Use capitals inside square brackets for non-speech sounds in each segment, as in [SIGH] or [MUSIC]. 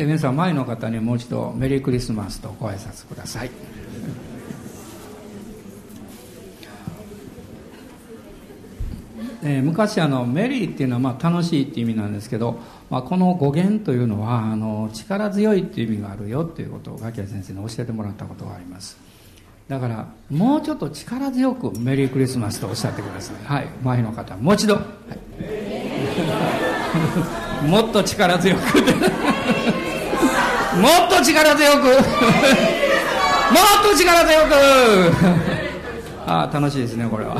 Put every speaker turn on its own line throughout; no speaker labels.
え皆さん前の方にもう一度メリークリスマスとご挨拶ください。え、昔あのメリーっていうのはまあ楽しいっていう意味なんですけど、まあ、この語源というのはあの力強いっていう意味があるよっていうことをガキヤ先生に教えてもらったことがあります。だからもうちょっと力強くメリークリスマスとおっしゃってください。はい。前の方もう一度、はい、[LAUGHS] もっと力強く。もっと力強く。[LAUGHS] もっと力強く。[LAUGHS] ああ楽しいですねこれは。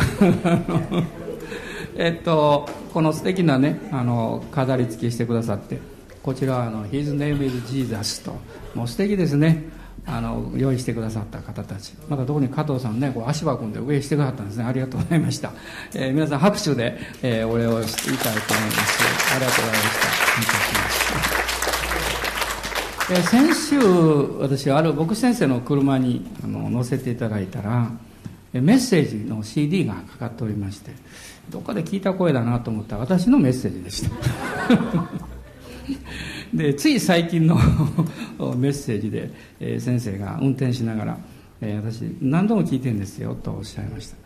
[LAUGHS] えっと、この素敵なねあの飾り付けしてくださって。こちらはあの「His name is Jesus」と。もう素敵ですね。あの用意してくださった方たち。また特に加藤さんねこう足場組んで上してくださったんですね。ありがとうございました、えー、皆さん拍手で、えー、お礼を言いたいと思います。ありがとうございました。え先週私ある牧師先生の車にあの乗せていただいたらメッセージの CD がかかっておりましてどっかで聞いた声だなと思ったら私のメッセージでした。[LAUGHS] でつい最近の [LAUGHS] メッセージで、え、先生が運転しながら、え、私何度も聞いてるんですよとおっしゃいました、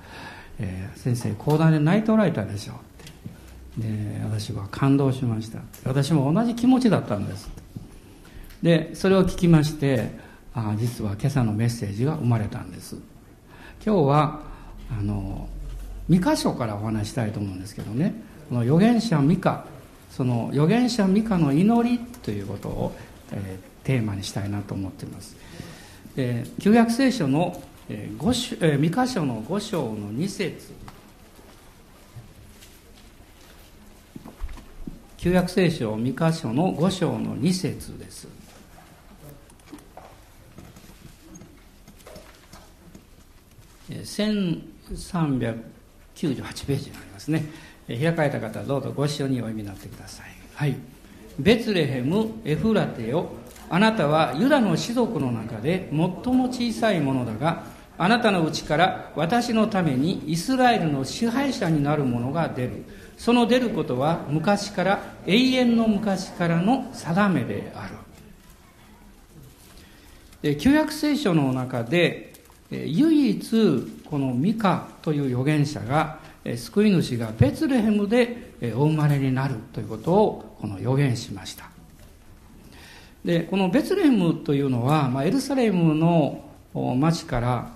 え、先生講談で泣いておられたでしょって。で私は感動しました。私も同じ気持ちだったんです。でそれを聞きましてあ実は今朝のメッセージが生まれたんです。今日はあの2箇所からお話したいと思うんですけどね。この預言者ミカその預言者ミカの祈りということを、えー、テーマにしたいなと思っています、えー、旧約聖書の、えー章えー、ミカ書の5章の2節。旧約聖書ミカ書の5章の2節です。1300 98ページになりますね。開かれた方どうぞご一緒にお読みになってください。はい。ベツレヘムエフラテよ。あなたはユダの士族の中で最も小さいものだがあなたのうちから私のためにイスラエルの支配者になる者が出る。その出ることは昔から永遠の昔からの定めである。旧約聖書の中で唯一このミカという預言者が救い主がベツレヘムでお生まれになるということをこの予言しました。でこのベツレヘムというのは、まあ、エルサレムの町から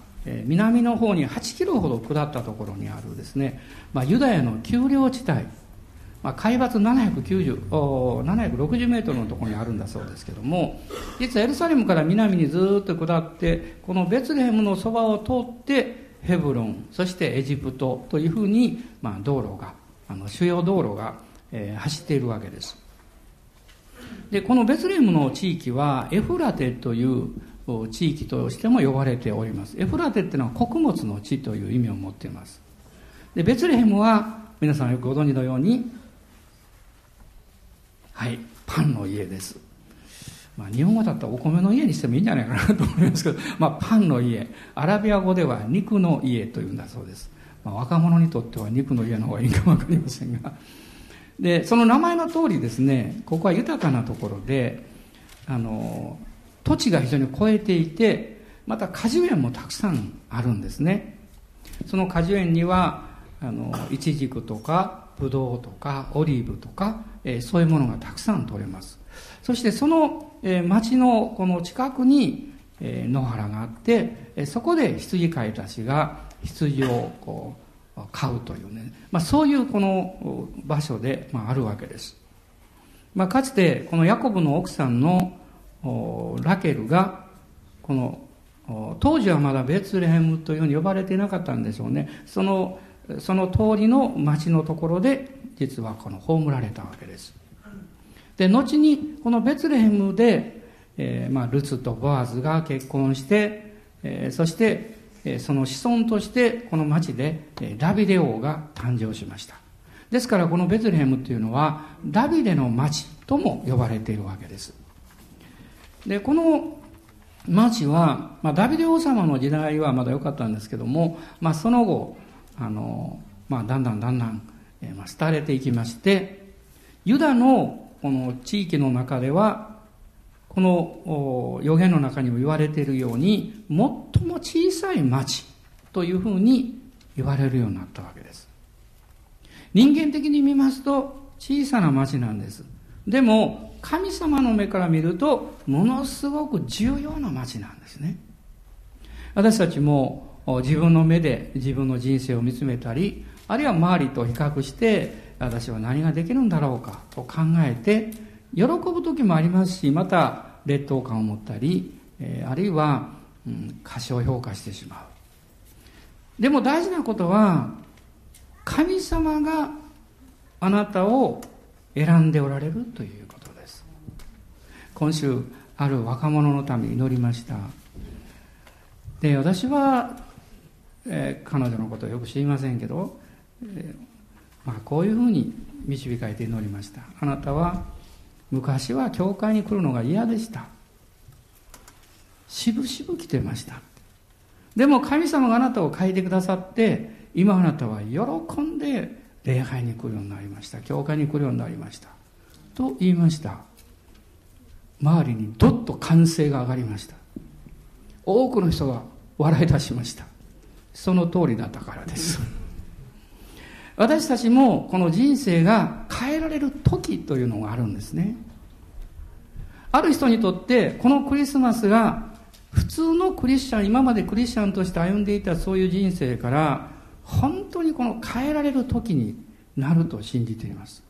南の方に8キロほど下ったところにあるですね、まあ、ユダヤの丘陵地帯まあ、海抜760メートルのところにあるんだそうですけども実はエルサレムから南にずっと下ってこのベツレヘムのそばを通ってヘブロンそしてエジプトというふうに、まあ、道路があの主要道路が、えー、走っているわけです。でこのベツレヘムの地域はエフラテという地域としても呼ばれております。エフラテっていうのは穀物の地という意味を持っています。でベツレヘムは皆さんよくご存知のようにはい。パンの家です。まあ、日本語だったらお米の家にしてもいいんじゃないかなと思いますけど、[LAUGHS] まあ、パンの家。アラビア語では肉の家というんだそうです、まあ、若者にとっては肉の家の方がいいかも分かりませんが。でその名前の通りですねここは豊かなところであの土地が非常に超えていてまた果樹園もたくさんあるんですね。その果樹園にはあのイチジクとかブドウとかオリーブとか、えー、そういうものがたくさん取れます。そしてその、えー、町のこの近くに、えー、野原があって、えー、そこで羊飼いたちが羊をこう飼うというね、まあ、そういうこの場所で、まあ、あるわけです、まあ、かつてこのヤコブの奥さんのラケルがこの当時はまだベツレヘムというふうに呼ばれていなかったんでしょうね。そのその通りの町のところで実はこの葬られたわけです。で後にこのベツレヘムで、えー、まあ、ルツとボアズが結婚して、えー、そして、え、その子孫としてこの町で、えダビデ王が誕生しました。ですからこのベツレヘムっていうのはダビデの町とも呼ばれているわけです。でこの町は、まあ、ダビデ王様の時代はまだ良かったんですけども、まあ、その後あの、まあ、だんだんだんだん、え、まあ、廃れていきましてユダのこの地域の中ではこの予言の中にも言われているように最も小さい町というふうに言われるようになったわけです。人間的に見ますと小さな町なんです。でも神様の目から見るとものすごく重要な町なんですね。私たちも自分の目で自分の人生を見つめたりあるいは周りと比較して私は何ができるんだろうかと考えて喜ぶ時もありますしまた劣等感を持ったりあるいは、うん、過小評価してしまう。でも大事なことは神様があなたを選んでおられるということです。今週ある若者のために祈りました。で私は、えー、彼女のことをよく知りませんけど、えー、まあ、こういうふうに導かれて祈りました。あなたは昔は教会に来るのが嫌でした。しぶしぶ来てました。でも神様があなたを変えてくださって今あなたは喜んで礼拝に来るようになりました。教会に来るようになりました。と言いました。周りにどっと歓声が上がりました。多くの人が笑い出しました。その通りだったからです。私たちもこの人生が変えられる時というのがあるんですね。ある人にとってこのクリスマスが普通のクリスチャン今までクリスチャンとして歩んでいたそういう人生から本当にこの変えられる時になると信じています。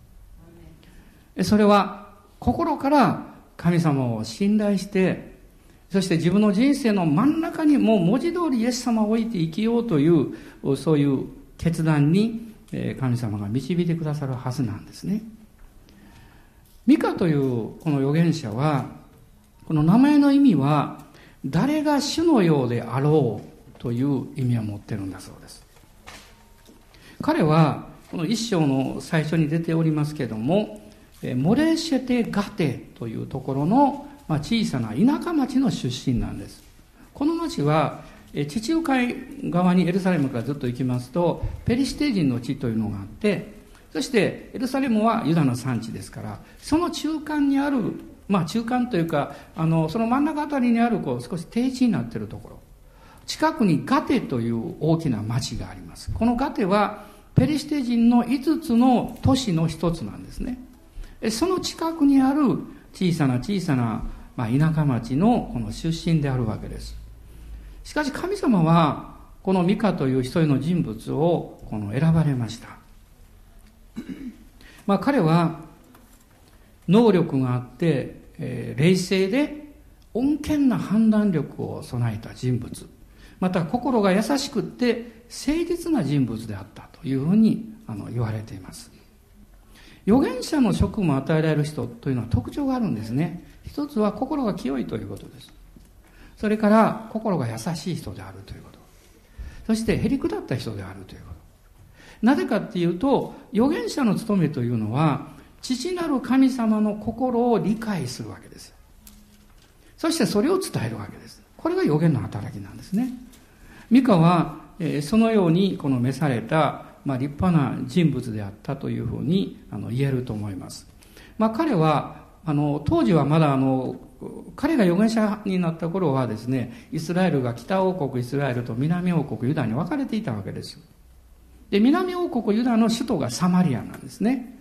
それは心から神様を信頼してそして自分の人生の真ん中にもう文字通りイエス様を置いて生きようというそういう決断に神様が導いてくださるはずなんですね。ミカというこの預言者は、この名前の意味は、誰が主のようであろうという意味を持ってるんだそうです。彼は、この一章の最初に出ておりますけども、モレシェテガテというところの小さな田舎町の出身なんです。この町は地中海側にエルサレムからずっと行きますとペリシテ人の地というのがあってそしてエルサレムはユダの産地ですからその中間にあるまあ中間というかあのその真ん中あたりにあるこう少し低地になっているところ。近くにガテという大きな町があります。このガテはペリシテ人の5つの都市の一つなんですね。その近くにある小さな小さな、まあ、田舎町のこの出身であるわけですしかし神様はこのミカという一人の人物をこの選ばれました。まあ彼は能力があって、えー、冷静で穏健な判断力を備えた人物。また心が優しくって誠実な人物であったというふうにあの言われています。預言者の職務を与えられる人というのは特徴があるんですね。一つは心が清いということです。それから心が優しい人であるということ。そしてへりくだった人であるということ。なぜかっていうと、預言者の務めというのは、父なる神様の心を理解するわけです。そしてそれを伝えるわけです。これが預言の働きなんですね。ミカは、えー、そのようにこの召された、まあ、立派な人物であったというふうにあの言えると思います。まあ、彼はあの当時はまだあの彼が預言者になった頃はですね、イスラエルが北王国イスラエルと南王国ユダに分かれていたわけです。で、南王国ユダの首都がサマリアなんですね。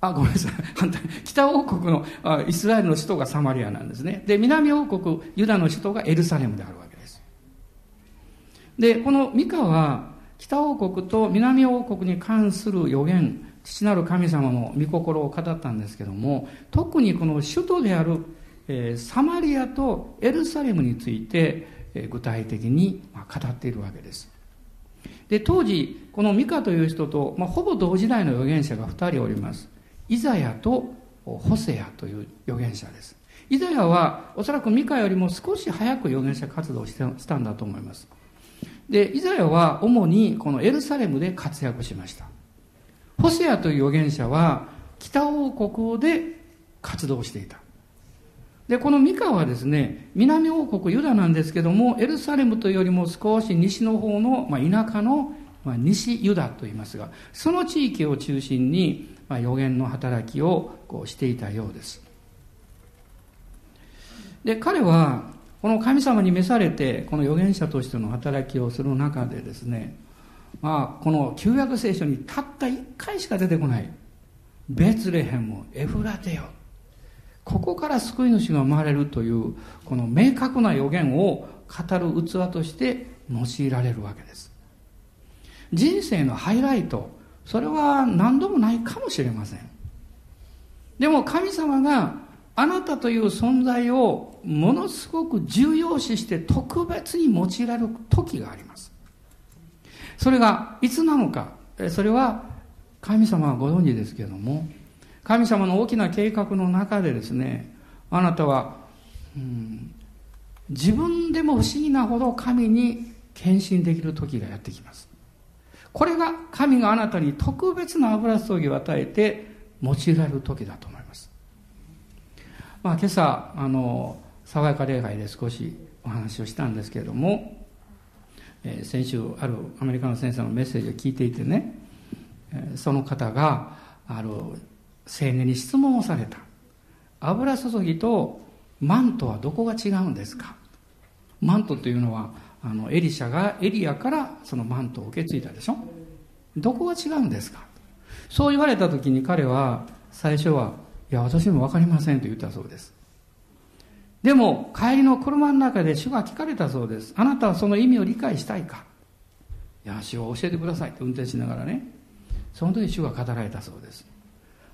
あ、ごめんなさい。反対。北王国のあイスラエルの首都がサマリアなんですね。で、南王国ユダの首都がエルサレムであるわけです。で、このミカは北王国と南王国に関する予言、父なる神様の御心を語ったんですけども、特にこの首都であるサマリアとエルサレムについて、具体的に語っているわけです。で、当時、このミカという人と、まあ、ほぼ同時代の預言者が2人おります。イザヤとホセヤという預言者です。イザヤはおそらくミカよりも少し早く預言者活動をしたんだと思います。で、イザヤは主にこのエルサレムで活躍しました。ホセアという預言者は北王国で活動していた。で、このミカはですね、南王国ユダなんですけども、エルサレムというよりも少し西の方の、まあ、田舎の、まあ、西ユダと言いますが、その地域を中心に、まあ、予言の働きをこうしていたようです。で彼はこの神様に召されてこの預言者としての働きをする中でですねまあこの旧約聖書にたった一回しか出てこない。ベツレヘムエフラテよここから救い主が生まれるというこの明確な予言を語る器として用いられるわけです。人生のハイライトそれは何度もないかもしれません。でも神様があなたという存在をものすごく重要視して特別に用いられる時があります。それがいつなのかそれは神様はご存知ですけれども神様の大きな計画の中でですねあなたは、うん、自分でも不思議なほど神に献身できる時がやってきますこれが神があなたに特別な油注ぎを与えて用いられる時だと思います。まあ、今朝あの爽やか礼拝で少しお話をしたんですけれども、え、先週あるアメリカの先生のメッセージを聞いていてね、その方がある青年に質問をされた。油注ぎとマントはどこが違うんですか？マントというのはあのエリシャがエリアからそのマントを受け継いだでしょ？どこが違うんですか？そう言われた時に彼は最初はいや私も分かりませんと言ったそうです。でも帰りの車の中で主が聞かれたそうです。あなたはその意味を理解したいか？いや主を教えてくださいと運転しながらね。その時主が語られたそうです。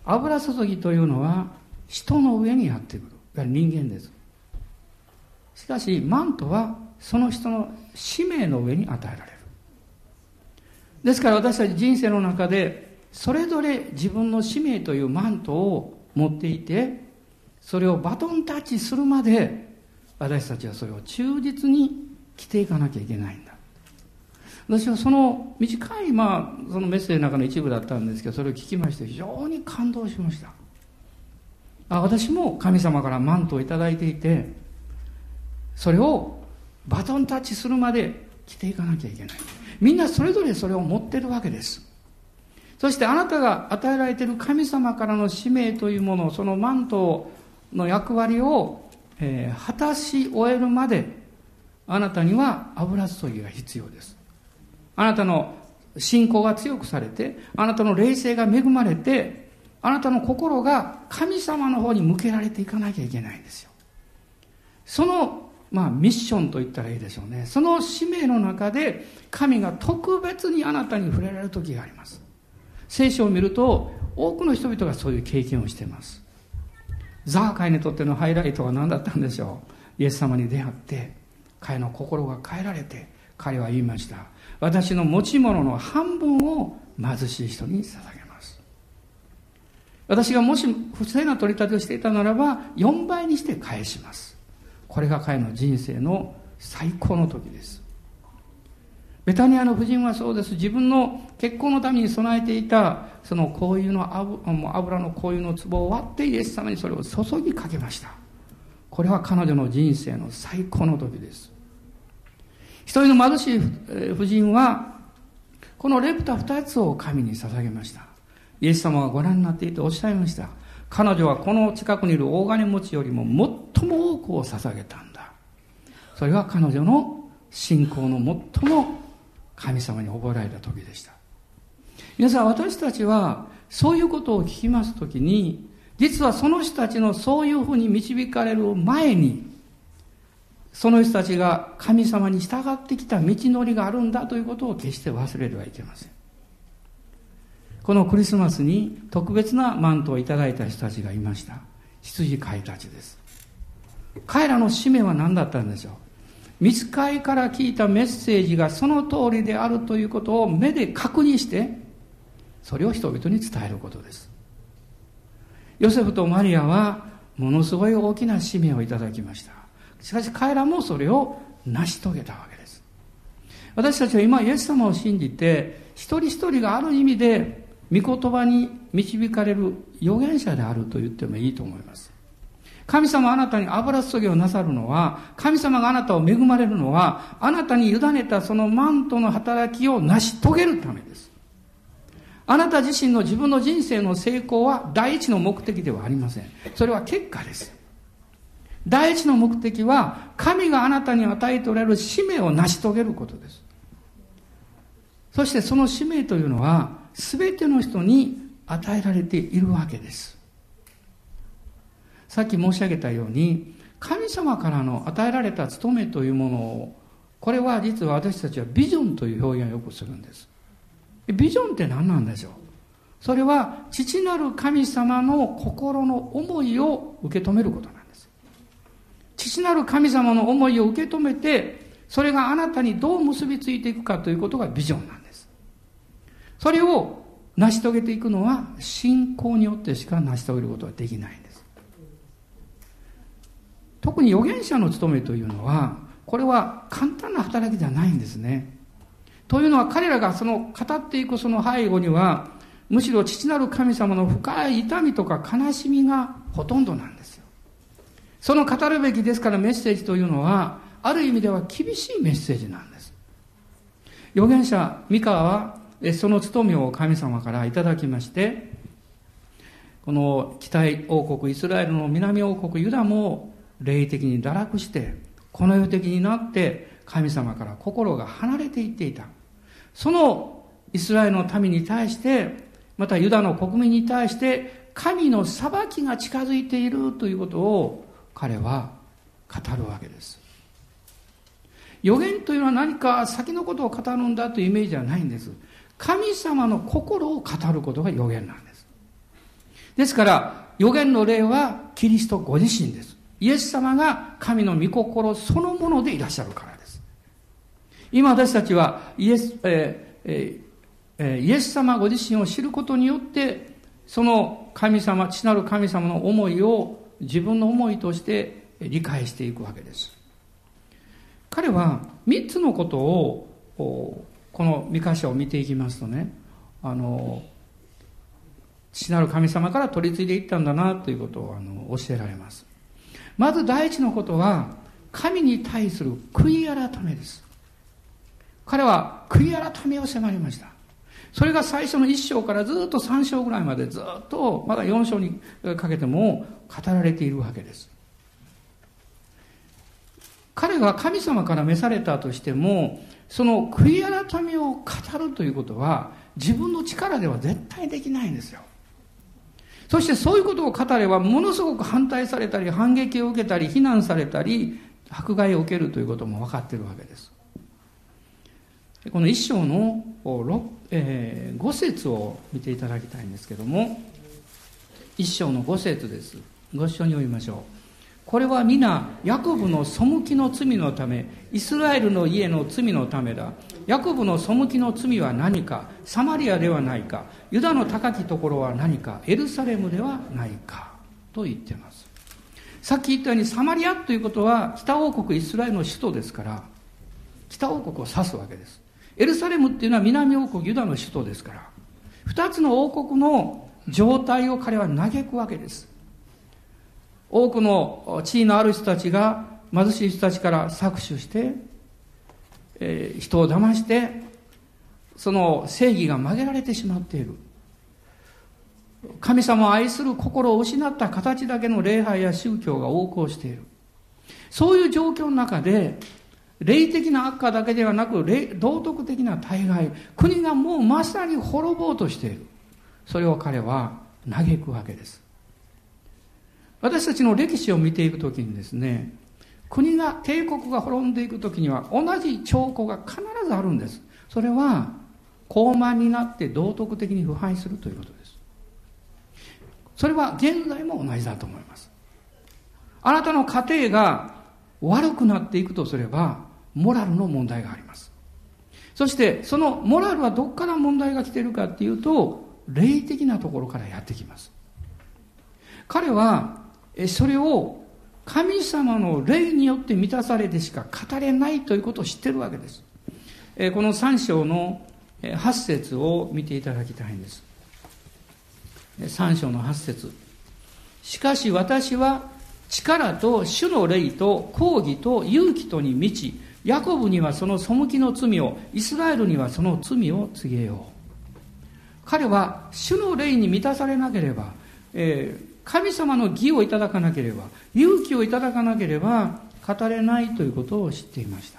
油注ぎというのは人の上にやってくる。いわゆる人間です。しかしマントはその人の使命の上に与えられる。ですから私たち人生の中でそれぞれ自分の使命というマントを持っていてそれをバトンタッチするまで私たちはそれを忠実に着ていかなきゃいけないんだ。私はその短い、まあ、そのメッセージの中の一部だったんですけどそれを聞きまして非常に感動しました。あ私も神様からマントを頂いていてそれをバトンタッチするまで着ていかなきゃいけない。みんなそれぞれそれを持ってるわけです。そしてあなたが与えられている神様からの使命というものそのマントをの役割を、えー、果たし終えるまであなたには油注ぎが必要ですあなたの信仰が強くされてあなたの霊性が恵まれてあなたの心が神様の方に向けられていかなきゃいけないんですよそのまあ、ミッションと言ったらいいでしょうね。その使命の中で、神が特別にあなたに触れられる時があります。聖書を見ると、多くの人々がそういう経験をしています。ザーカイにとってのハイライトは何だったんでしょう？イエス様に出会って、彼の心が変えられて、彼は言いました。私の持ち物の半分を貧しい人に捧げます。私がもし不正な取り立てをしていたならば、4倍にして返します。これが彼の人生の最高の時ですベタニアの夫人はそうです。自分の結婚のために備えていたその香油の油の香油の壺を割ってイエス様にそれを注ぎかけました。これは彼女の人生の最高の時です。一人の貧しい夫人はこのレプタ二つを神に捧げました。イエス様がご覧になっていておっしゃいました。彼女はこの近くにいる大金持ちよりも最も多くを捧げたんだ。それは彼女の信仰の最も神様に覚えられた時でした。皆さん私たちはそういうことを聞きます時に実はその人たちのそういうふうに導かれる前にその人たちが神様に従ってきた道のりがあるんだということを決して忘れてはいけません。このクリスマスに特別なマントをいただいた人たちがいました。羊飼いたちです。彼らの使命は何だったんでしょう？見つかいから聞いたメッセージがその通りであるということを目で確認してそれを人々に伝えることです。ヨセフとマリアはものすごい大きな使命をいただきました。しかし彼らもそれを成し遂げたわけです。私たちは今イエス様を信じて一人一人がある意味で御言葉に導かれる預言者であると言ってもいいと思います。神様あなたに油注ぎをなさるのは、神様があなたを恵まれるのは、あなたに委ねたそのマントの働きを成し遂げるためです。あなた自身の自分の人生の成功は第一の目的ではありません。それは結果です。第一の目的は神があなたに与えておられる使命を成し遂げることですそしてその使命というのは全ての人に与えられているわけですさっき申し上げたように神様からの与えられた務めというものをこれは実は私たちはビジョンという表現をよくするんです。ビジョンって何なんでしょう？それは父なる神様の心の思いを受け止めることなんです。父なる神様の思いを受け止めてそれがあなたにどう結びついていくかということがビジョンなんです。それを成し遂げていくのは信仰によってしか成し遂げることはできないんです。特に預言者の務めというのはこれは簡単な働きじゃないんですね。というのは彼らがその語っていくその背後にはむしろ父なる神様の深い痛みとか悲しみがほとんどなんですよ。その語るべきですからメッセージというのはある意味では厳しいメッセージなんです。預言者三河はその務めを神様からいただきましてこの北王国イスラエルの南王国ユダも霊的に堕落してこの世的になって神様から心が離れていっていた。そのイスラエルの民に対してまたユダの国民に対して神の裁きが近づいているということを彼は語るわけです。予言というのは何か先のことを語るんだというイメージではないんです。神様の心を語ることが予言なんです。ですから予言の例はキリストご自身です。イエス様が神の御心そのものでいらっしゃるからです今私たちはイエス、えーえーイエス様ご自身を知ることによって、その神様、父なる神様の思いを自分の思いとして理解していくわけです。彼は三つのことを、この三箇所を見ていきますとね、あの、父なる神様から取り継いでいったんだなということをあの教えられます。まず第一のことは、神に対する悔い改めです。彼は悔い改めを迫りました。それが最初の1章からずっと3章ぐらいまでずっとまだ4章にかけても語られているわけです。彼が神様から召されたとしても、その悔い改めを語るということは自分の力では絶対できないんですよ。そしてそういうことを語ればものすごく反対されたり反撃を受けたり非難されたり迫害を受けるということも分かってるわけです。この一章のえ、5節を見ていただきたいんですけども一章の5節ですご一緒に読みましょうこれは皆ヤコブの背きの罪のためイスラエルの家の罪のためだ。ヤコブの背きの罪は何かサマリアではないかユダの高きところは何かエルサレムではないかと言っています。さっき言ったようにサマリアということは北王国イスラエルの首都ですから北王国を指すわけです。エルサレムっていうのは南王国ユダの首都ですから、二つの王国の状態を彼は嘆くわけです。多くの地位のある人たちが貧しい人たちから搾取して、えー、人を騙して、その正義が曲げられてしまっている。神様を愛する心を失った形だけの礼拝や宗教が横行している。そういう状況の中で、霊的な悪化だけではなく道徳的な大概国がもうまさに滅ぼうとしているそれを彼は嘆くわけです私たちの歴史を見ていくときにですね国が帝国が滅んでいくときには同じ兆候が必ずあるんですそれは高慢になって道徳的に腐敗するということですそれは現在も同じだと思いますあなたの家庭が悪くなっていくとすればモラルの問題があります。そしてそのモラルはどこから問題が来ているかっていうと霊的なところからやってきます。彼はそれを神様の霊によって満たされてしか語れないということを知ってるわけです。この3章の8節を見ていただきたいんです。3章の8節しかし私は力と主の霊と抗議と勇気とに満ちヤコブにはその背きの罪を、イスラエルにはその罪を告げよう。彼は主の霊に満たされなければ、えー、神様の義をいただかなければ、勇気をいただかなければ語れないということを知っていました。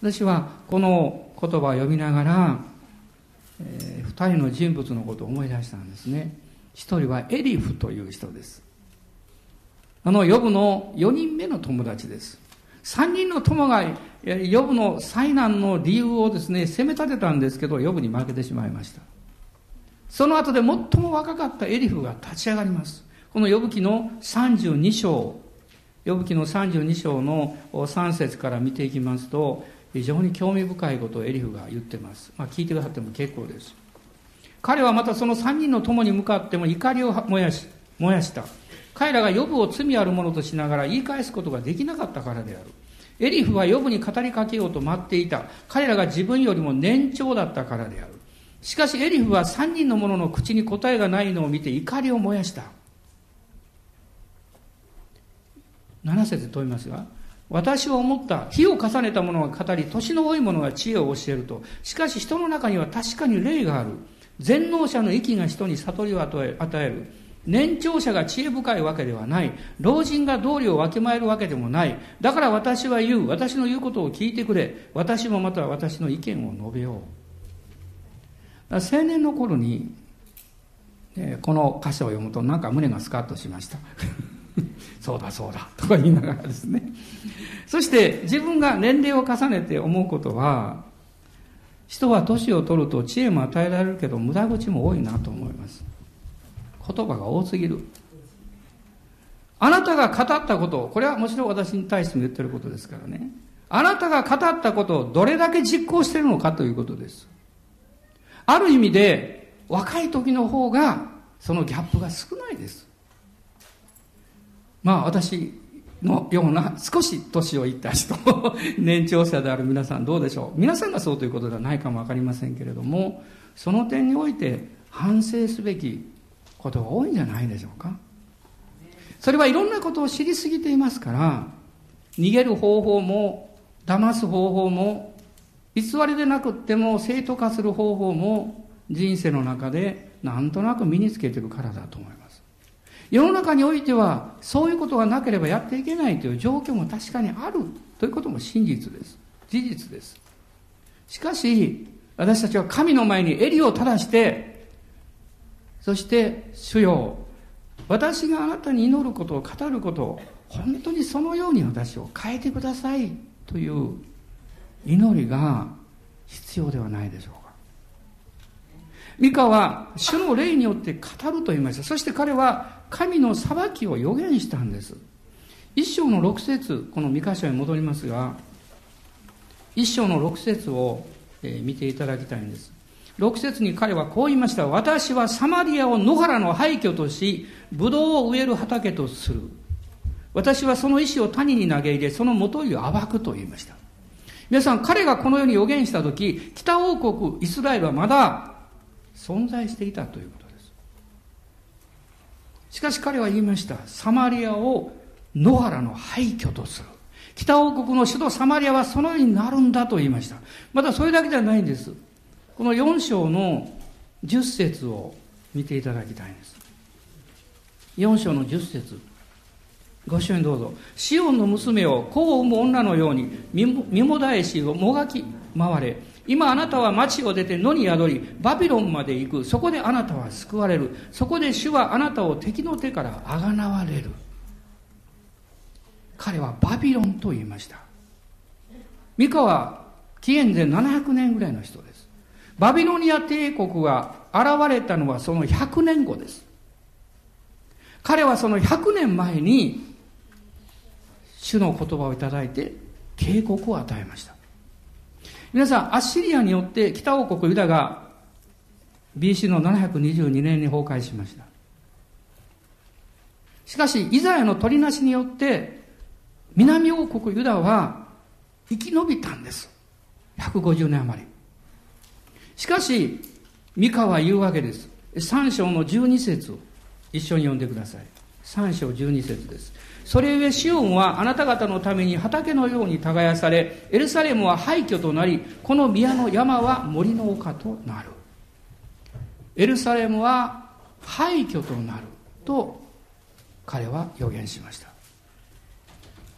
私はこの言葉を読みながら、えー、二人の人物のことを思い出したんですね。一人はエリフという人です。あの、ヨブの4人目の友達です。3人の友がヨブの災難の理由をですね、責め立てたんですけど、ヨブに負けてしまいました。その後で最も若かったエリフが立ち上がります。このヨブ記の32章、ヨブ記の32章の3節から見ていきますと、非常に興味深いことをエリフが言ってます。まあ、聞いてくださっても結構です。彼はまたその3人の友に向かっても怒りを燃やし、燃やした。彼らがヨブを罪あるものとしながら言い返すことができなかったからである。エリフはヨブに語りかけようと待っていた。彼らが自分よりも年長だったからである。しかしエリフは3人の者の口に答えがないのを見て怒りを燃やした。7節問いますが、私は思った。火を重ねた者が語り、年の多い者が知恵を教えると。しかし人の中には確かに霊がある。全能者の息が人に悟りを与える。年長者が知恵深いわけではない。老人が道理をわきまえるわけでもない。だから私は言う。私の言うことを聞いてくれ。私もまた私の意見を述べよう。青年の頃に、えこの歌詞を読むとなんか胸がスカッとしました。[LAUGHS] そうだそうだとか言いながらですね。そして自分が年齢を重ねて思うことは、人は年を取ると知恵も与えられるけど無駄口も多いなと思います。言葉が多すぎる。あなたが語ったこと、これはもちろん私に対しても言ってることですからね。あなたが語ったことをどれだけ実行してるのかということです。ある意味で、若い時の方が、そのギャップが少ないです。まあ私のような少し年をいった人、[LAUGHS] 年長者である皆さんどうでしょう皆さんがそうということではないかもわかりませんけれども、その点において反省すべきことが多いんじゃないでしょうか。それはいろんなことを知りすぎていますから、逃げる方法も、騙す方法も、偽りでなくっても正当化する方法も人生の中でなんとなく身につけてるからだと思います。世の中においてはそういうことがなければやっていけないという状況も確かにあるということも真実です。事実です。しかし、私たちは神の前に襟を正してそして主よ私があなたに祈ることを語ることを本当にそのように私を変えてくださいという祈りが必要ではないでしょうかミカは主の霊によって語ると言いましたそして彼は神の裁きを予言したんです一章の六節このミカ書に戻りますが一章の六節を見ていただきたいんです6節に彼はこう言いました。私はサマリアを野原の廃墟とし、ブドウを植える畑とする。私はその石を谷に投げ入れ、その元いを暴くと言いました。皆さん、彼がこのように予言したとき、北王国イスラエルはまだ存在していたということです。しかし彼は言いました。サマリアを野原の廃墟とする。北王国の首都サマリアはそのようになるんだと言いました。またそれだけではないんです。この4章の10節を見ていただきたいんです。4章の10節ご一緒にどうぞ。シオンの娘を子を産む女のように身もだえしをもがき回れ。今あなたは町を出て野に宿り、バビロンまで行く。そこであなたは救われる。そこで主はあなたを敵の手からあがなわれる。彼はバビロンと言いました。ミカは紀元前700年ぐらいの人です。バビロニア帝国が現れたのはその100年後です。彼はその100年前に主の言葉をいただいて警告を与えました。皆さん、アッシリアによって北王国ユダが BC の722年に崩壊しました。しかし、イザヤの取りなしによって南王国ユダは生き延びたんです。150年余り。しかし、ミカは言うわけです。3章の12節を一緒に読んでください。3章12節です。それゆえシオンはあなた方のために畑のように耕され、エルサレムは廃墟となり、この宮の山は森の丘となる。エルサレムは廃墟となると彼は予言しました。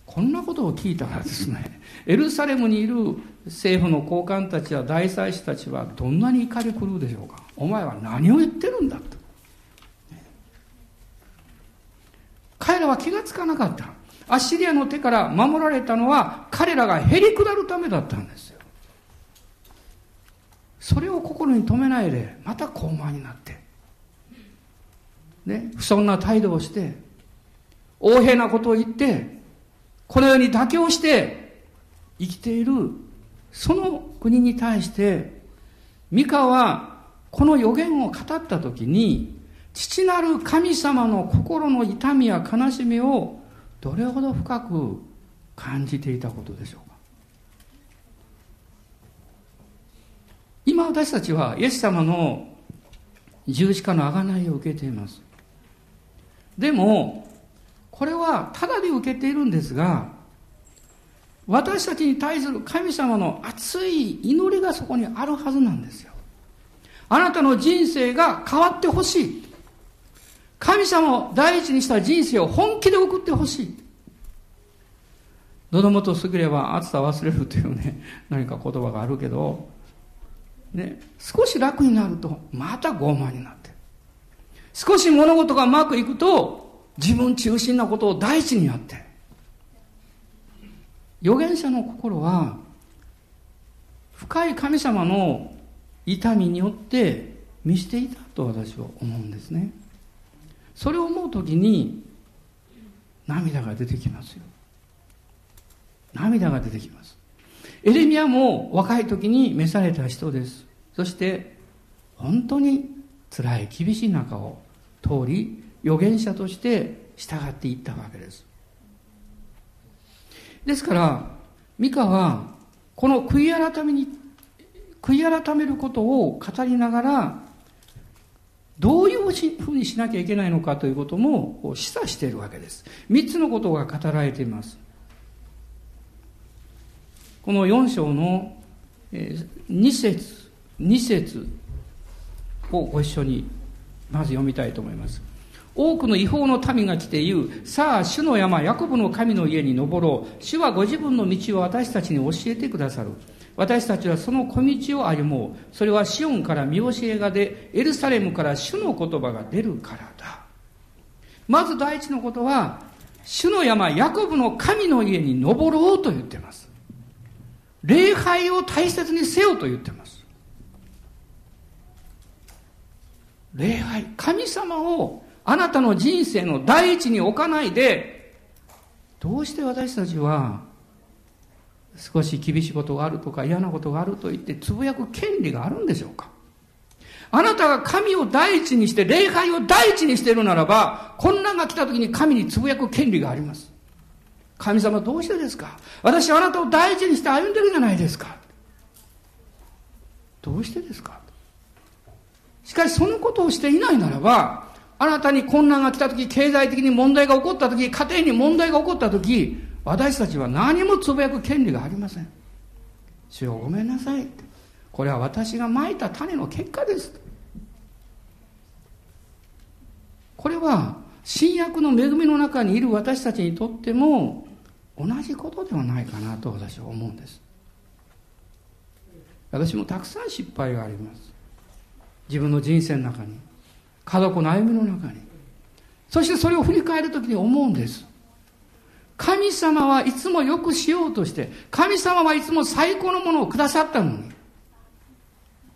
こんなことを聞いたらですねエルサレムにいる政府の高官たちや大祭司たちはどんなに怒り狂うでしょうか。お前は何を言ってるんだと。彼らは気がつかなかった。アッシリアの手から守られたのは彼らがへり下るためだったんですよ。それを心に留めないでまた高慢になって。ね不遜な態度をして横柄なことを言ってこのように妥協して生きているその国に対してミカはこの予言を語った時に父なる神様の心の痛みや悲しみをどれほど深く感じていたことでしょうか今私たちはイエス様の十字架の贖いを受けていますでもこれはただで受けているんですが、私たちに対する神様の熱い祈りがそこにあるはずなんですよ。あなたの人生が変わってほしい。神様を第一にした人生を本気で送ってほしい。喉元過ぎれば暑さ忘れるというね、[LAUGHS] 何か言葉があるけど、ね、少し楽になるとまた傲慢になって。少し物事がうまくいくと自分中心なことを第一にやって、預言者の心は、深い神様の痛みによって見していたと私は思うんですね。それを思うときに、涙が出てきますよ。涙が出てきます。エレミアも若い時に召された人です。そして、本当に辛い厳しい中を通り、預言者として従っていったわけです。ですから、ミカは、この悔い改めに、悔い改めることを語りながら、どういうふうにしなきゃいけないのかということも示唆しているわけです。三つのことが語られています。この四章の二節、二節をご一緒にまず読みたいと思います。多くの違法の民が来て言う、さあ、主の山、ヤコブの神の家に登ろう。主はご自分の道を私たちに教えてくださる。私たちはその小道を歩もう。それはシオンから見教えが出、エルサレムから主の言葉が出るからだ。まず第一のことは、主の山、ヤコブの神の家に登ろうと言ってます。礼拝を大切にせよと言ってます。礼拝、神様をあなたの人生の第一に置かないで、どうして私たちは、少し厳しいことがあるとか嫌なことがあると言ってつぶやく権利があるんでしょうか？あなたが神を第一にして、礼拝を第一にしているならば、困難が来た時に神につぶやく権利があります。神様どうしてですか？私はあなたを第一にして歩んでるじゃないですか。どうしてですか？しかしそのことをしていないならば、あなたに困難が来た時、経済的に問題が起こった時、家庭に問題が起こった時、私たちは何もつぶやく権利がありません。主よごめんなさい。これは私が蒔いた種の結果です。これは新約の恵みの中にいる私たちにとっても同じことではないかなと私は思うんです。私もたくさん失敗があります。自分の人生の中に。家族の歩みの中に。そしてそれを振り返るときに思うんです。神様はいつも良くしようとして、神様はいつも最高のものをくださったのに、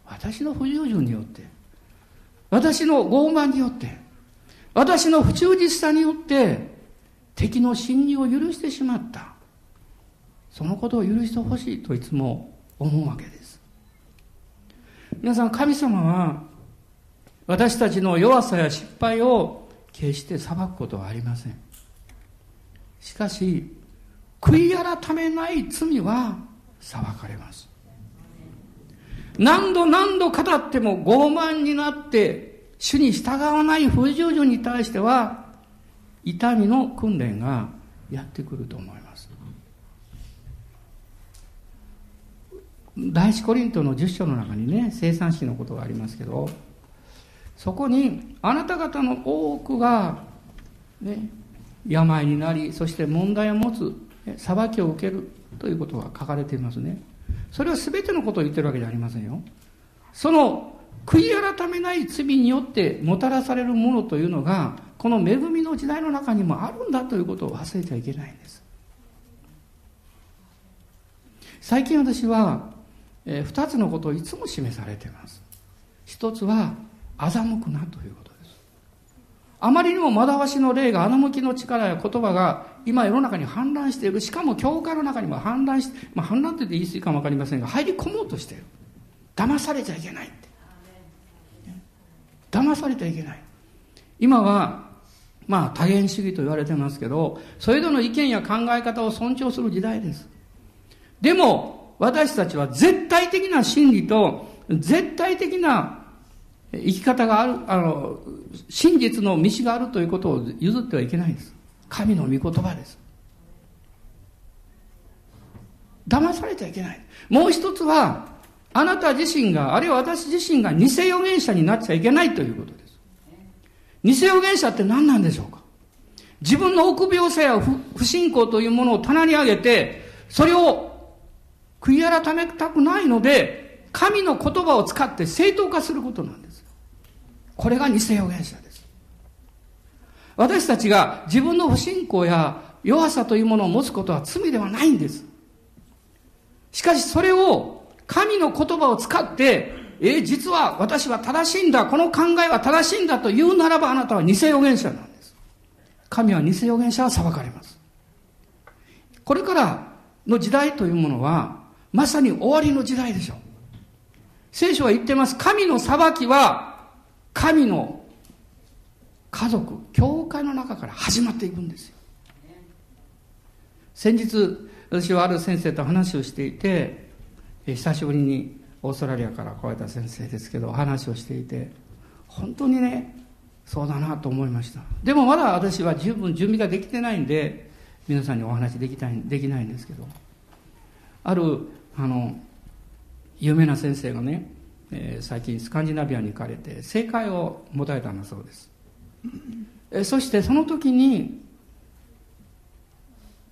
私の不従順によって、私の傲慢によって、私の不忠実さによって、敵の侵入を許してしまった。そのことを許してほしいといつも思うわけです。皆さん、神様は私たちの弱さや失敗を決して裁くことはありません。しかし、悔い改めない罪は裁かれます。何度何度語っても傲慢になって主に従わない不従順に対しては痛みの訓練がやってくると思います。第一コリントの10章の中にね、生産式のことがありますけど、そこにあなた方の多くが、ね、病になりそして問題を持つ裁きを受けるということが書かれていますね。それは全てのことを言ってるわけじゃありませんよ。その悔い改めない罪によってもたらされるものというのがこの恵みの時代の中にもあるんだということを忘れちゃいけないんです。最近私は、えー、2つのことをいつも示されています。一つは欺くなということ。あまりにも惑わしの霊が欺きの力や言葉が今世の中に氾濫している。しかも教会の中にも氾濫して、まあ、氾濫って言い過ぎかも分かりませんが入り込もうとしている。騙されちゃいけないって。騙されちゃいけない。今はまあ多元主義と言われてますけどそれぞれの意見や考え方を尊重する時代です。でも私たちは絶対的な真理と絶対的な生き方がある、あの、真実の道があるということを譲ってはいけないんです。神の御言葉です。騙されちゃいけない。もう一つは、あなた自身が、あるいは私自身が偽預言者になっちゃいけないということです。偽預言者って何なんでしょうか自分の臆病さや不信仰というものを棚に上げて、それを悔い改めたくないので、神の言葉を使って正当化することなんです。これが偽預言者です。私たちが自分の不信仰や弱さというものを持つことは罪ではないんです。しかしそれを神の言葉を使って、え、実は私は正しいんだ、この考えは正しいんだと言うならばあなたは偽預言者なんです。神は偽預言者は裁かれます。これからの時代というものは、まさに終わりの時代でしょう。聖書は言ってます。神の裁きは神の家族、教会の中から始まっていくんですよ。先日、私はある先生と話をしていて、久しぶりにオーストラリアから来られた先生ですけどお、話をしていて、本当にね、そうだなと思いました。でもまだ私は十分準備ができてないんで、皆さんにお話できたいできないんですけど、ある、あの、有名な先生がね、え、最近スカンジナビアに行かれて正解を持たれたんだそうです、え、そしてその時に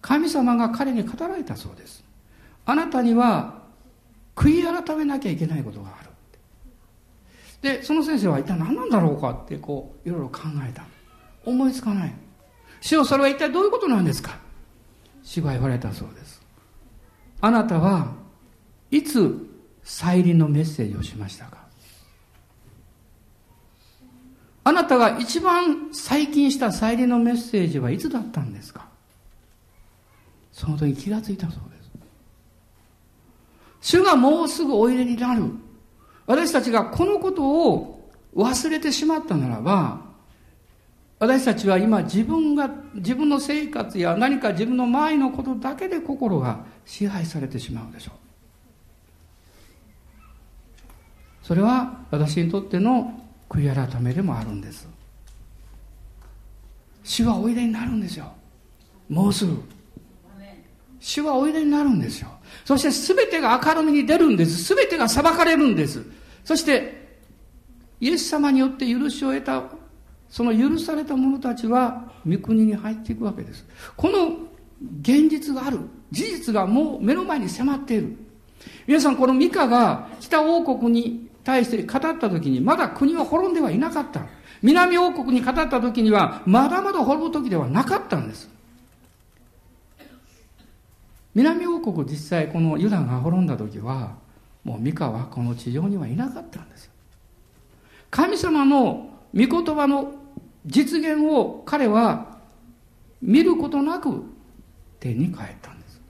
神様が彼に語られたそうです。あなたには悔い改めなきゃいけないことがあるでその先生は一体何なんだろうかってこういろいろ考えた思いつかない。主よそれは一体どういうことなんですか？主が言われたそうです。あなたはいつ再臨のメッセージをしましたか？あなたが一番最近した再臨のメッセージはいつだったんですか？その時気がついたそうです。主がもうすぐおいでになる。私たちがこのことを忘れてしまったならば、私たちは今自分が、自分の生活や何か自分の前のことだけで心が支配されてしまうでしょう。それは私にとっての悔い改めでもあるんです。主はおいでになるんですよ。もうすぐ。主はおいでになるんですよ。そして全てが明るみに出るんです。全てが裁かれるんです。そしてイエス様によって許しを得たその許された者たちは御国に入っていくわけです。この現実がある。事実がもう目の前に迫っている。皆さんこのミカが北王国に対して語った時に、まだ国は滅んではいなかった。南王国に語った時には、まだまだ滅ぶ時ではなかったんです。南王国実際このユダが滅んだ時は、もうミカはこの地上にはいなかったんです。神様の御言葉の実現を彼は見ることなく天に帰ったんです。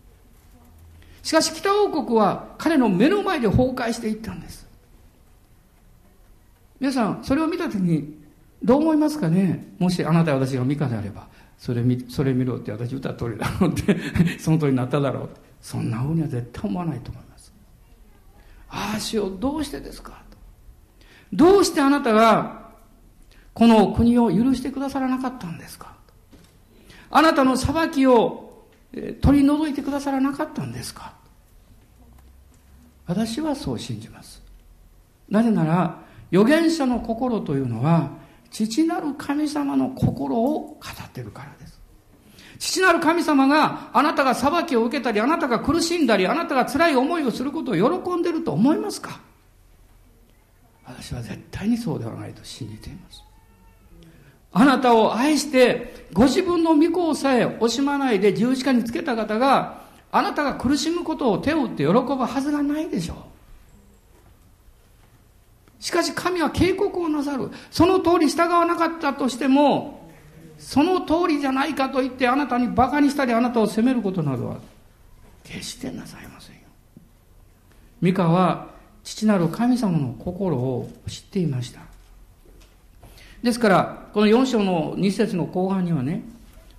しかし北王国は彼の目の前で崩壊していったんです。皆さん、それを見たときに、どう思いますかね？もしあなた私がミカであれば、それ見、それ見ろって私言った通りだろうって、[LAUGHS] その通りになっただろうって。そんなふうには絶対思わないと思います。ああ、主よ、どうしてですか？どうしてあなたが、この国を許してくださらなかったんですか？あなたの裁きを取り除いてくださらなかったんですか？私はそう信じます。なぜなら、預言者の心というのは、父なる神様の心を語ってるからです。父なる神様があなたが裁きを受けたり、あなたが苦しんだり、あなたが辛い思いをすることを喜んでると思いますか？私は絶対にそうではないと信じています。あなたを愛して、ご自分の御子をさえ惜しまないで十字架につけた方が、あなたが苦しむことを手を打って喜ぶはずがないでしょう。しかし神は警告をなさる。その通り従わなかったとしても、その通りじゃないかと言ってあなたに馬鹿にしたりあなたを責めることなどは決してなさいませんよ。ミカは父なる神様の心を知っていました。ですから、この4章の2節の後半にはね、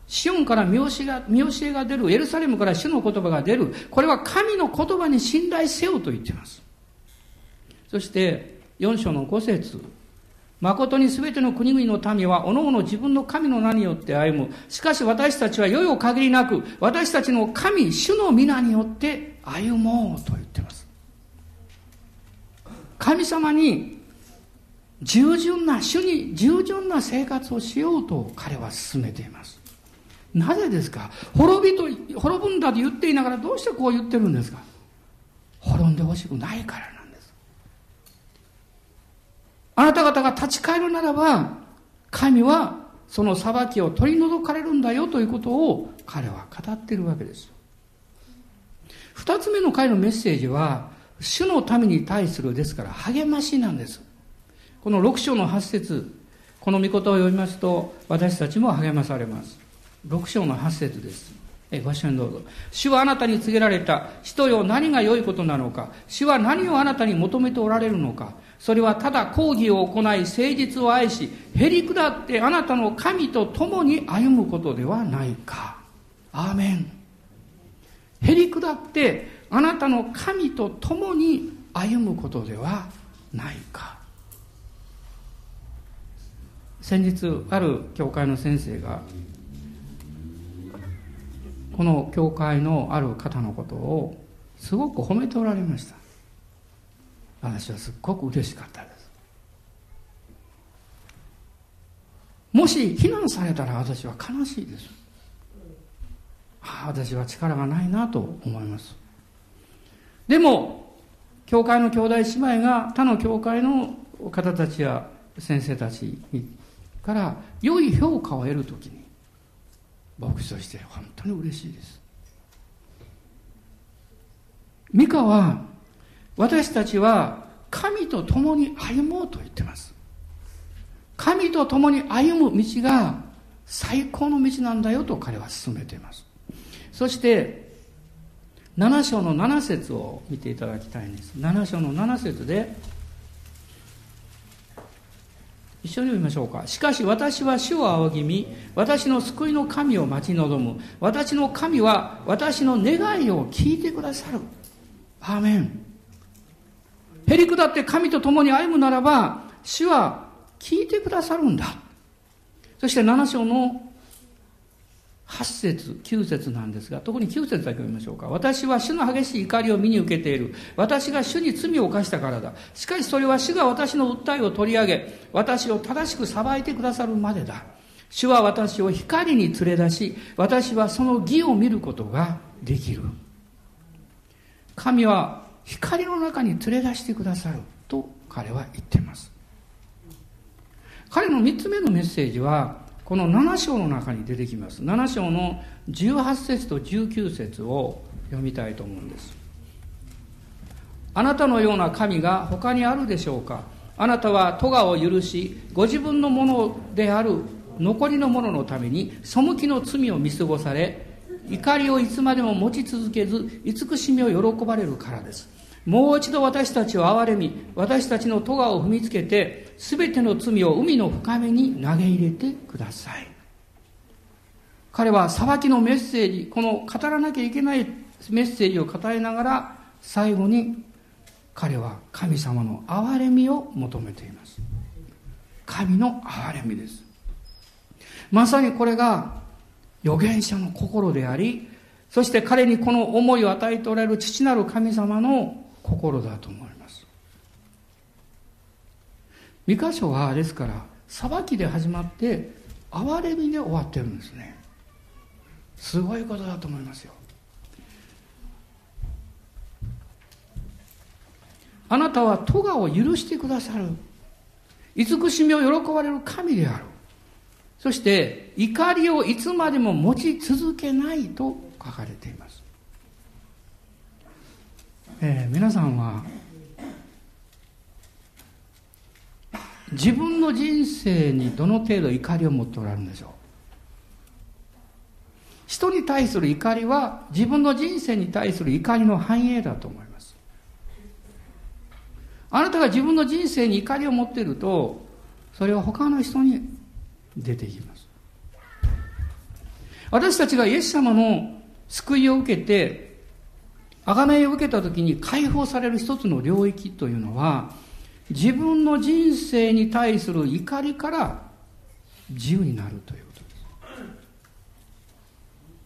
シオンから見教えが見教えが出る、エルサレムから主の言葉が出る、これは神の言葉に信頼せよと言っています。そして、4章の5節誠に全ての国々の民は、おのおの自分の神の名によって歩む。しかし私たちは世々限りなく、私たちの神、主の皆によって歩もうと言ってます。神様に従順な、主に従順な生活をしようと彼は進めています。なぜですか？滅びと、滅ぶんだと言っていながらどうしてこう言ってるんですか？滅んでほしくないから。あなた方が立ち返るならば、神はその裁きを取り除かれるんだよということを彼は語っているわけです。二つ目の回のメッセージは、主の民に対するですから励ましなんです。この6章の8節この御言を読みますと私たちも励まされます。6章の8節です。えご一緒にどうぞ。主はあなたに告げられた。人よ何が良いことなのか。主は何をあなたに求めておられるのか。それはただ講義を行い誠実を愛しへり下ってあなたの神と共に歩むことではないか。アーメン。へり下ってあなたの神と共に歩むことではないか。先日ある教会の先生がこの教会のある方のことをすごく褒めておられました。私はすっごく嬉しかったです。もし非難されたら私は悲しいです。ああ私は力がないなと思います。でも教会の兄弟姉妹が他の教会の方たちや先生たちから良い評価を得るときに牧師として本当に嬉しいです。ミカは私たちは神と共に歩もうと言ってます神と共に歩む道が最高の道なんだよと彼は進めていますそして7章の7節を見ていただきたいんです7章の7節で一緒に読みましょうか。しかし私は主を仰ぎみ、私の救いの神を待ち望む。私の神は私の願いを聞いてくださる。アーメン。へりくだって神と共に歩むならば、主は聞いてくださるんだ。そして7章の8節9節なんですが、特に9節だけ読みましょうか。私は主の激しい怒りを身に受けている。私が主に罪を犯したからだ。しかしそれは主が私の訴えを取り上げ、私を正しく裁いてくださるまでだ。主は私を光に連れ出し、私はその義を見ることができる。神は光の中に連れ出してくださると彼は言っています。彼の三つ目のメッセージは、この7章の中に出てきます。7章の18節と19節を読みたいと思うんです。あなたのような神が他にあるでしょうか？あなたは咎を許しご自分のものである残りのもののために背きの罪を見過ごされ怒りをいつまでも持ち続けず慈しみを喜ばれるからですもう一度私たちを憐れみ私たちの咎を踏みつけてすべての罪を海の深めに投げ入れてください。彼は裁きのメッセージ、この語らなきゃいけないメッセージを語りながら、最後に彼は神様の憐れみを求めています。神の憐れみです。まさにこれが預言者の心であり、そして彼にこの思いを与えておられる父なる神様の心だと思います。三箇所はですから裁きで始まって哀れみで終わってるんですね。すごいことだと思いますよ。あなたは咎を許してくださる。慈しみを喜ばれる神である。そして怒りをいつまでも持ち続けないと書かれています、えー、皆さんは自分の人生にどの程度怒りを持っておられるんでしょう？人に対する怒りは自分の人生に対する怒りの反映だと思います。あなたが自分の人生に怒りを持っているとそれは他の人に出てきます。私たちがイエス様の救いを受けて贖いを受けた時に解放される一つの領域というのは自分の人生に対する怒りから自由になるということです。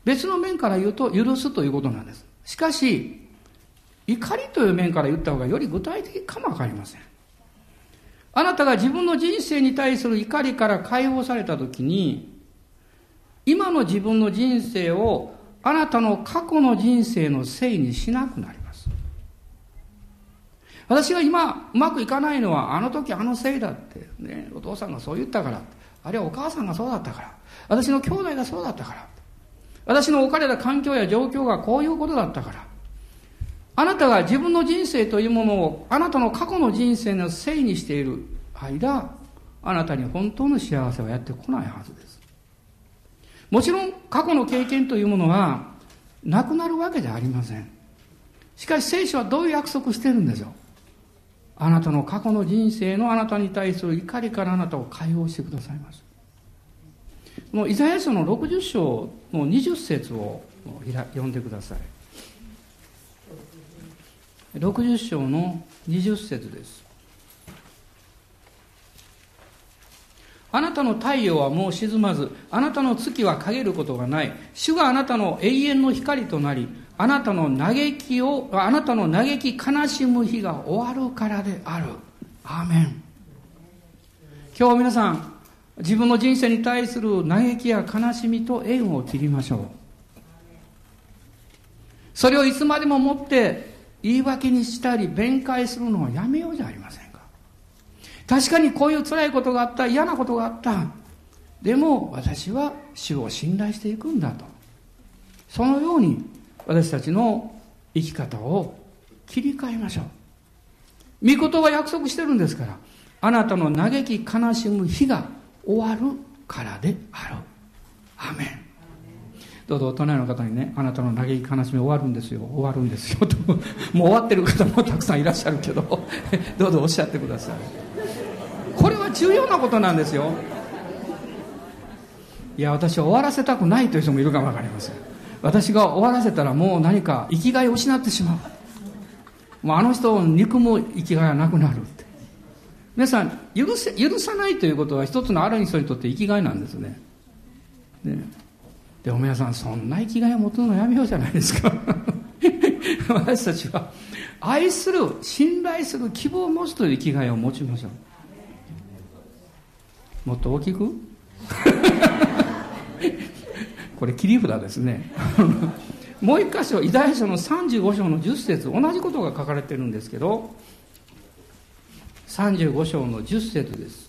別の面から言うと許すということなんです。しかし怒りという面から言った方がより具体的かもわかりません。あなたが自分の人生に対する怒りから解放された時に今の自分の人生をあなたの過去の人生のせいにしなくなります。私が今うまくいかないのはあの時あのせいだって、ね、お父さんがそう言ったからあるいはお母さんがそうだったから私の兄弟がそうだったから私の置かれた環境や状況がこういうことだったからあなたが自分の人生というものをあなたの過去の人生のせいにしている間あなたに本当の幸せはやってこないはずですもちろん過去の経験というものはなくなるわけじゃありませんしかし聖書はどういう約束してるんでしょうあなたの過去の人生のあなたに対する怒りからあなたを解放してくださいます。このイザヤ書の60章の20節を読んでください。60章の20節です。あなたの太陽はもう沈まず、あなたの月は陰ることがない。主があなたの永遠の光となり、あなたの嘆きを、あなたの嘆き悲しむ日が終わるからである。アーメン。今日皆さん、自分の人生に対する嘆きや悲しみと縁を切りましょう。それをいつまでも持って言い訳にしたり弁解するのはやめようじゃありませんか。確かにこういう辛いことがあった、嫌なことがあった。でも私は主を信頼していくんだと。そのように私たちの生き方を切り替えましょう。御言は約束してるんですから、あなたの嘆き悲しむ日が終わるからである。アメン。どうぞ隣の方にね、あなたの嘆き悲しみ終わるんですよ、終わるんですよ。と、[LAUGHS] もう終わってる方もたくさんいらっしゃるけど、[LAUGHS] どうぞおっしゃってください。これは重要なことなんですよ。いや、私は終わらせたくないという人もいるかもわかりません。私が終わらせたらもう何か生きがいを失ってしまう。もうあの人を憎む生きがいはなくなるって。皆さん許せ許さないということは一つのある人にとって生きがいなんですね。ね。でも皆さんそんな生きがいを持つのやめようじゃないですか。[LAUGHS] 私たちは愛する信頼する希望を持つという生きがいを持ちましょう。もっと大きく？[LAUGHS] これ切り札ですね。[LAUGHS] もう一箇所イザヤ書の35章の10節同じことが書かれてるんですけど35章の10節です。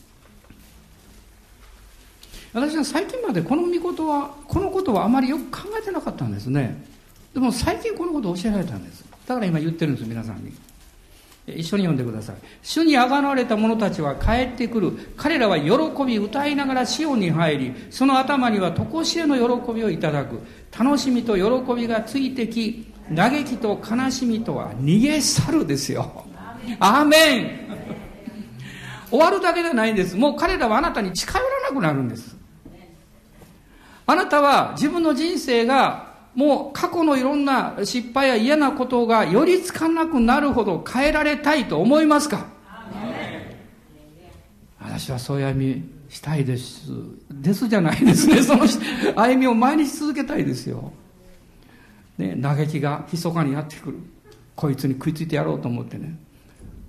私は最近までこの御事はこのことはあまりよく考えてなかったんですねでも最近このことを教えられたんですだから今言ってるんです皆さんに一緒に読んでください。主にあがなわれた者たちは帰ってくる。彼らは喜び歌いながらシオンに入り、その頭には常しえの喜びをいただく。楽しみと喜びがついてき、嘆きと悲しみとは逃げ去るですよ。アーメン終わるだけじゃないんです。もう彼らはあなたに近寄らなくなるんです。あなたは自分の人生がもう過去のいろんな失敗や嫌なことがよりつかなくなるほど変えられたいと思いますか？私はそういう歩みしたいです。ですじゃないですね。[LAUGHS] その歩みを毎日続けたいですよ。ね、嘆きが密かにやってくる。こいつに食いついてやろうと思ってね。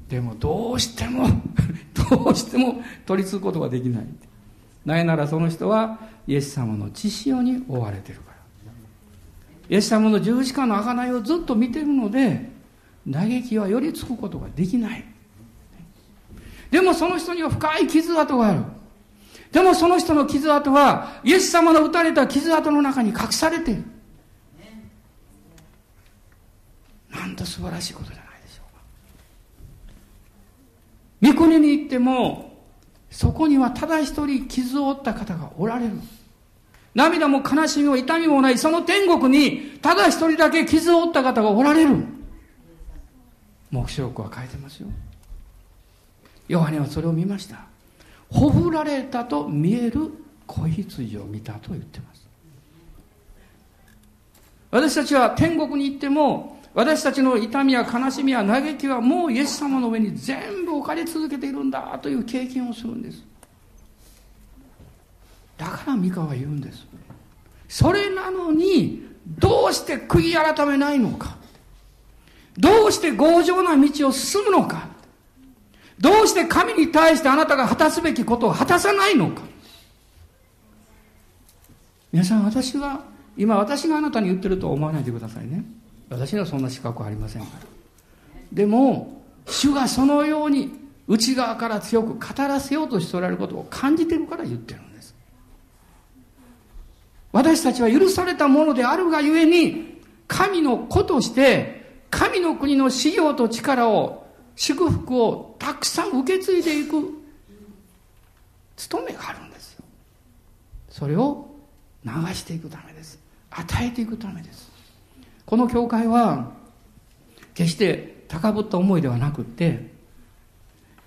でもどうしても [LAUGHS] どうしても取り継ぐことができないなぜならその人はイエス様の血潮に追われてるから。イエス様の十字架の贖いをずっと見てるので嘆きは寄りつくことができない。でもその人には深い傷跡がある。でもその人の傷跡はイエス様の打たれた傷跡の中に隠されている。なんと素晴らしいことじゃないでしょうか。御国に行ってもそこにはただ一人傷を負った方がおられる。涙も悲しみも痛みもないその天国にただ一人だけ傷を負った方がおられる。黙示録は書いてますよ。ヨハネはそれを見ました。ほふられたと見える子羊を見たと言ってます。私たちは天国に行っても私たちの痛みや悲しみや嘆きはもうイエス様の上に全部置かれ続けているんだという経験をするんです。だから三河は言うんです。それなのにどうして悔い改めないのか。どうして強情な道を進むのか。どうして神に対してあなたが果たすべきことを果たさないのか。皆さん私は今私があなたに言ってると思わないでくださいね。私にはそんな資格はありません。からでも主がそのように内側から強く語らせようとしておられることを感じてるから言ってるんです。私たちは許されたものであるがゆえに神の子として神の国の資料と力を祝福をたくさん受け継いでいく務めがあるんですよ。それを流していくためです。与えていくためです。この教会は決して高ぶった思いではなくて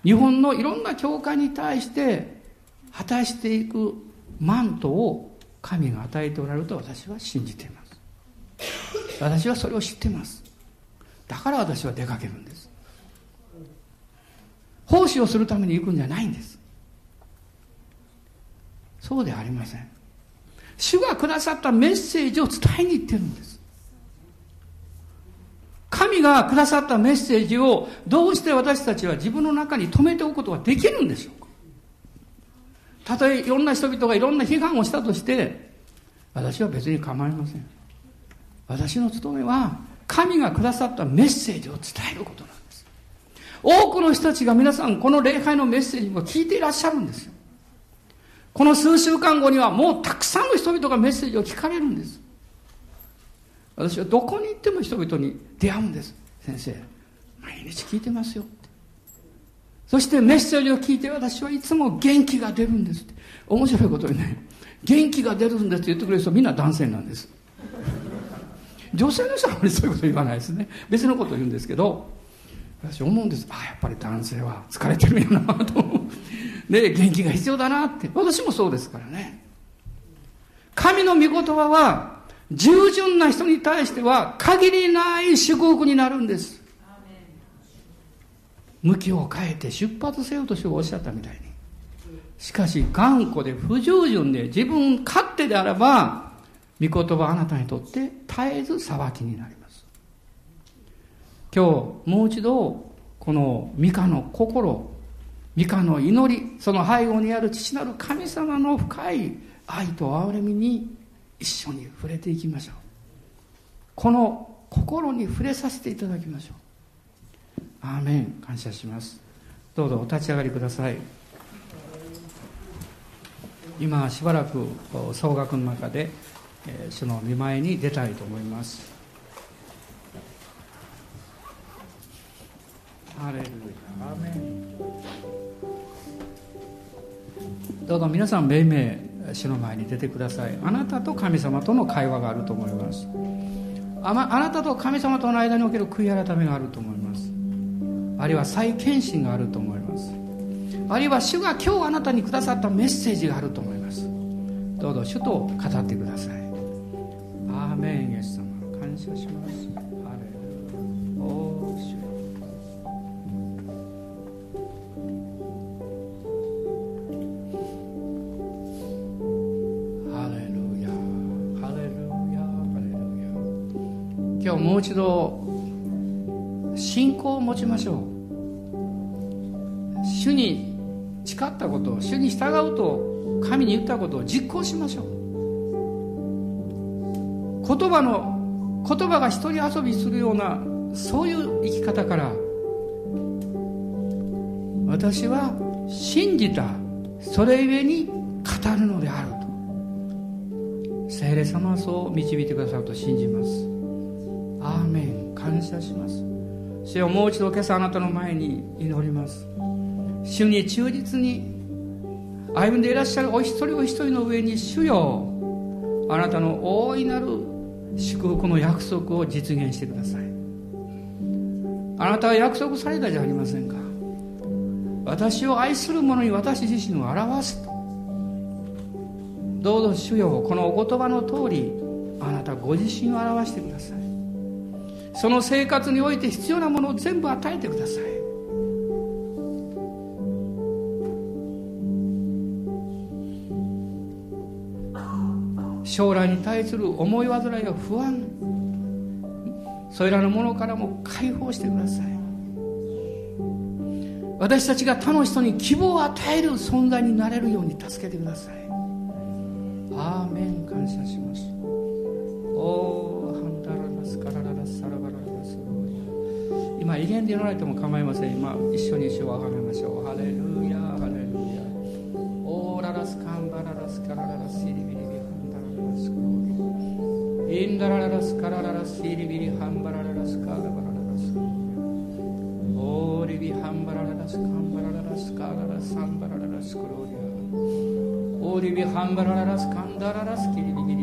日本のいろんな教会に対して果たしていくマントを神が与えておられると私は信じています。私はそれを知っています。だから私は出かけるんです。奉仕をするために行くんじゃないんです。そうではありません。主がくださったメッセージを伝えに行ってるんです。神がくださったメッセージをどうして私たちは自分の中に留めておくことができるんでしょうか？たとえいろんな人々がいろんな批判をしたとして私は別に構いません。私の務めは神がくださったメッセージを伝えることなんです。多くの人たちが皆さんこの礼拝のメッセージを聞いていらっしゃるんですよ。この数週間後にはもうたくさんの人々がメッセージを聞かれるんです。私はどこに行っても人々に出会うんです。先生。毎日聞いてますよそしてメッセージを聞いて私はいつも元気が出るんです面白いことにね元気が出るんですって言ってくれる人みんな男性なんです。女性の人はあまりそういうこと言わないですね。別のことを言うんですけど私思うんです。ああやっぱり男性は疲れてるんやなとで元気が必要だなって。私もそうですからね。神の御言葉は従順な人に対しては限りない祝福になるんです。向きを変えて出発せよと主がおっしゃったみたいに。しかし頑固で不従順で自分勝手であれば御言葉あなたにとって絶えず裁きになります。今日もう一度このミカの心ミカの祈りその背後にある父なる神様の深い愛と憐れみに一緒に触れていきましょう。この心に触れさせていただきましょう。アーメン。感謝します。どうぞお立ち上がりください。今しばらく総額の中でその見舞いに出たいと思います。ハレルヤアーメン。どうぞ皆さん命名。主の前に出てください。あなたと神様との会話があると思います。あ,、まあなたと神様との間における悔い改めがあると思います。あるいは再献身があると思います。あるいは主が今日あなたにくださったメッセージがあると思います。どうぞ主と語ってください。アーメンイエス様。感謝します。もう一度信仰を持ちましょう。主に誓ったこと主に従うと神に言ったことを実行しましょう。言葉の言葉が一人遊びするようなそういう生き方から私は信じたそれゆえに語るのであると。聖霊様はそう導いてくださると信じます。感謝します。主よもう一度今朝あなたの前に祈ります。主に忠実に歩んでいらっしゃるお一人お一人の上に主よあなたの大いなる祝福の約束を実現してください。あなたは約束されたじゃありませんか。私を愛する者に私自身を表すと。どうぞ主よこのお言葉の通りあなたご自身を表してください。その生活において必要なものを全部与えてください。将来に対する思い煩いや不安それらのものからも解放してください。私たちが他の人に希望を与える存在になれるように助けてください。アーメン。感謝します。お今威厳で祈られても構いません今一緒に主をあがめましょうハレルヤハレルヤオーララスカンバララスカラララスイリビリビハンダララスクローリインダラララスカラララスイリビリハンバラララスカラバラララスクローリオリビハンバラララスカンバラララスカララサンバラララスクローリアオリビハンバラララスカンダララスキリビギリ